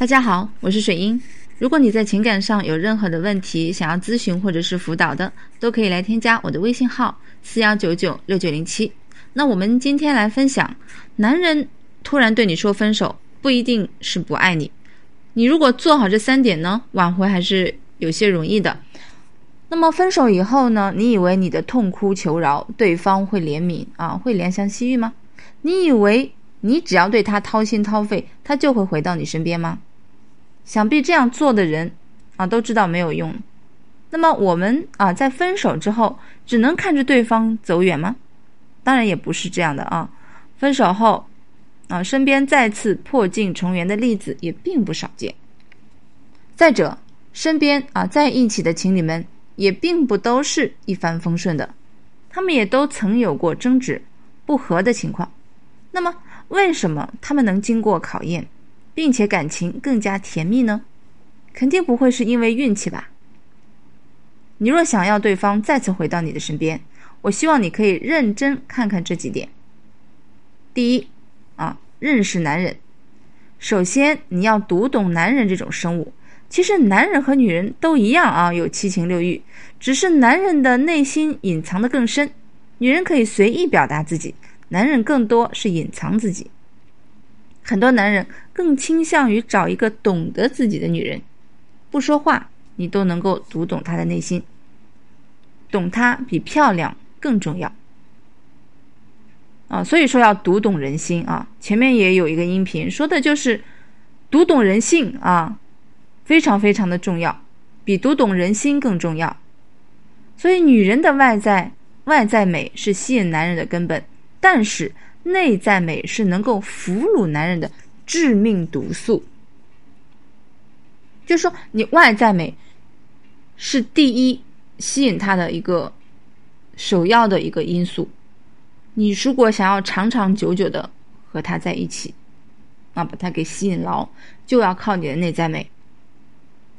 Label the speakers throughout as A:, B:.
A: 大家好，我是水英。如果你在情感上有任何的问题，想要咨询或者是辅导的，都可以来添加我的微信号四幺九九六九零七。那我们今天来分享，男人突然对你说分手，不一定是不爱你。你如果做好这三点呢，挽回还是有些容易的。那么分手以后呢，你以为你的痛哭求饶，对方会怜悯啊，会怜香惜玉吗？你以为你只要对他掏心掏肺，他就会回到你身边吗？想必这样做的人啊，都知道没有用。那么我们啊，在分手之后，只能看着对方走远吗？当然也不是这样的啊。分手后啊，身边再次破镜重圆的例子也并不少见。再者，身边啊在一起的情侣们也并不都是一帆风顺的，他们也都曾有过争执、不和的情况。那么，为什么他们能经过考验？并且感情更加甜蜜呢？肯定不会是因为运气吧？你若想要对方再次回到你的身边，我希望你可以认真看看这几点。第一，啊，认识男人。首先，你要读懂男人这种生物。其实，男人和女人都一样啊，有七情六欲，只是男人的内心隐藏的更深，女人可以随意表达自己，男人更多是隐藏自己。很多男人更倾向于找一个懂得自己的女人，不说话你都能够读懂他的内心。懂她比漂亮更重要啊！所以说要读懂人心啊！前面也有一个音频说的就是读懂人性啊，非常非常的重要，比读懂人心更重要。所以女人的外在外在美是吸引男人的根本，但是。内在美是能够俘虏男人的致命毒素，就是说，你外在美是第一吸引他的一个首要的一个因素。你如果想要长长久久的和他在一起，啊，把他给吸引牢，就要靠你的内在美。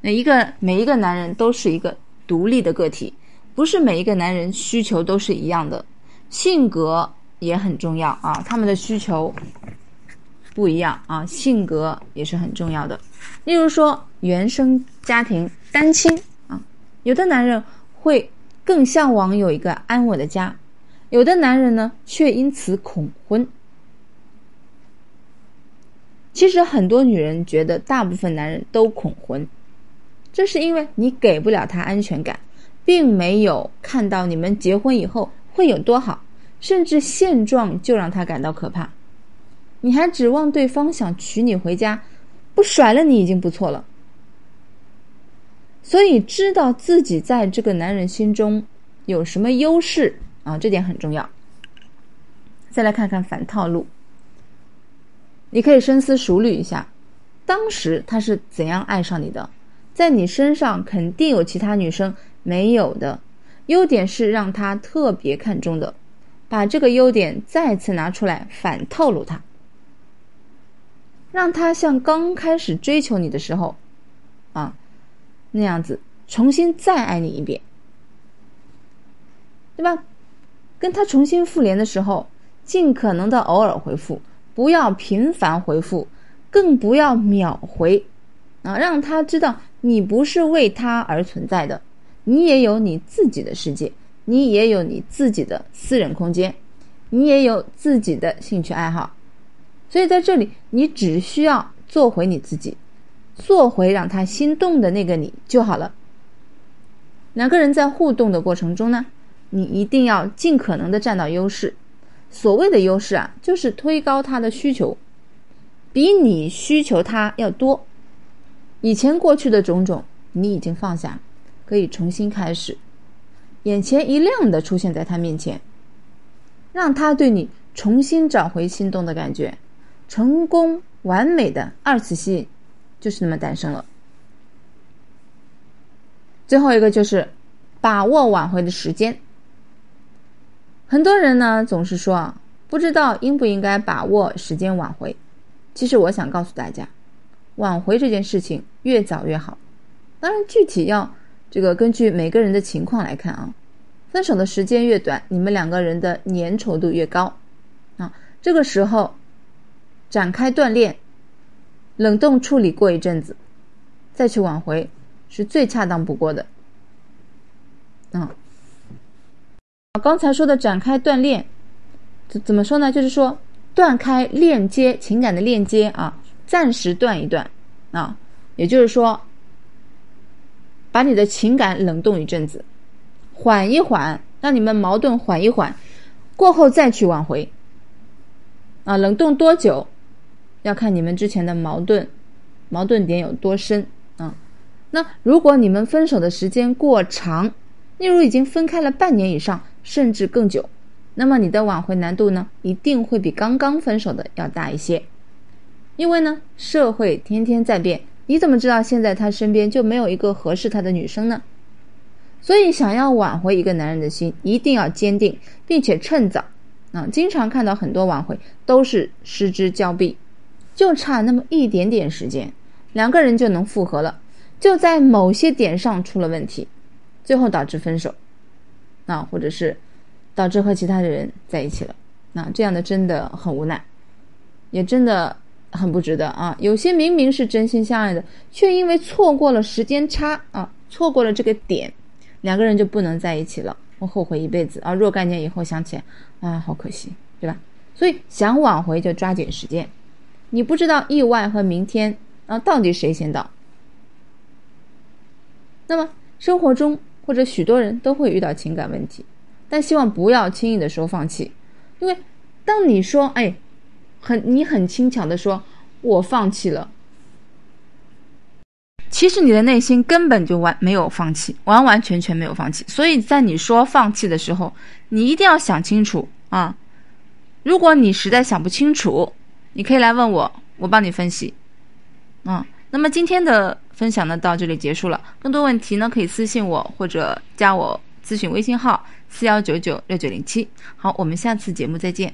A: 那一个每一个男人都是一个独立的个体，不是每一个男人需求都是一样的，性格。也很重要啊，他们的需求不一样啊，性格也是很重要的。例如说，原生家庭单亲啊，有的男人会更向往有一个安稳的家，有的男人呢却因此恐婚。其实很多女人觉得大部分男人都恐婚，这是因为你给不了他安全感，并没有看到你们结婚以后会有多好。甚至现状就让他感到可怕，你还指望对方想娶你回家，不甩了你已经不错了。所以知道自己在这个男人心中有什么优势啊，这点很重要。再来看看反套路，你可以深思熟虑一下，当时他是怎样爱上你的，在你身上肯定有其他女生没有的优点，是让他特别看重的。把这个优点再次拿出来反套路他，让他像刚开始追求你的时候，啊，那样子重新再爱你一遍，对吧？跟他重新复联的时候，尽可能的偶尔回复，不要频繁回复，更不要秒回，啊，让他知道你不是为他而存在的，你也有你自己的世界。你也有你自己的私人空间，你也有自己的兴趣爱好，所以在这里你只需要做回你自己，做回让他心动的那个你就好了。两个人在互动的过程中呢，你一定要尽可能的占到优势。所谓的优势啊，就是推高他的需求，比你需求他要多。以前过去的种种，你已经放下，可以重新开始。眼前一亮的出现在他面前，让他对你重新找回心动的感觉，成功完美的二次吸引，就是那么诞生了。最后一个就是把握挽回的时间。很多人呢总是说啊，不知道应不应该把握时间挽回。其实我想告诉大家，挽回这件事情越早越好，当然具体要。这个根据每个人的情况来看啊，分手的时间越短，你们两个人的粘稠度越高，啊，这个时候展开锻炼，冷冻处理过一阵子，再去挽回是最恰当不过的。嗯，刚才说的展开锻炼，怎怎么说呢？就是说断开链接情感的链接啊，暂时断一断啊，也就是说，把你的情感冷冻一阵子，缓一缓，让你们矛盾缓一缓，过后再去挽回。啊，冷冻多久，要看你们之前的矛盾，矛盾点有多深啊。那如果你们分手的时间过长，例如已经分开了半年以上，甚至更久，那么你的挽回难度呢，一定会比刚刚分手的要大一些。因为呢，社会天天在变，你怎么知道现在他身边就没有一个合适他的女生呢？所以，想要挽回一个男人的心，一定要坚定，并且趁早。啊，经常看到很多挽回都是失之交臂，就差那么一点点时间，两个人就能复合了，就在某些点上出了问题，最后导致分手，啊，或者是导致和其他的人在一起了，那这样的真的很无奈，也真的很不值得啊。有些明明是真心相爱的，却因为错过了时间差啊，错过了这个点，两个人就不能在一起了。我后悔一辈子啊！若干年以后想起来，啊，好可惜，对吧？所以想挽回就抓紧时间。你不知道意外和明天啊，到底谁先到？那么生活中或者许多人都会遇到情感问题，但希望不要轻易的说放弃，因为当你说哎，很你很轻巧的说我放弃了。其实你的内心根本就完没有放弃，完完全全没有放弃。所以在你说放弃的时候，你一定要想清楚啊！如果你实在想不清楚，你可以来问我，我帮你分析。啊，那么今天的分享呢到这里结束了。更多问题呢可以私信我或者加我咨询微信号四幺九九六九零七。好，我们下次节目再见。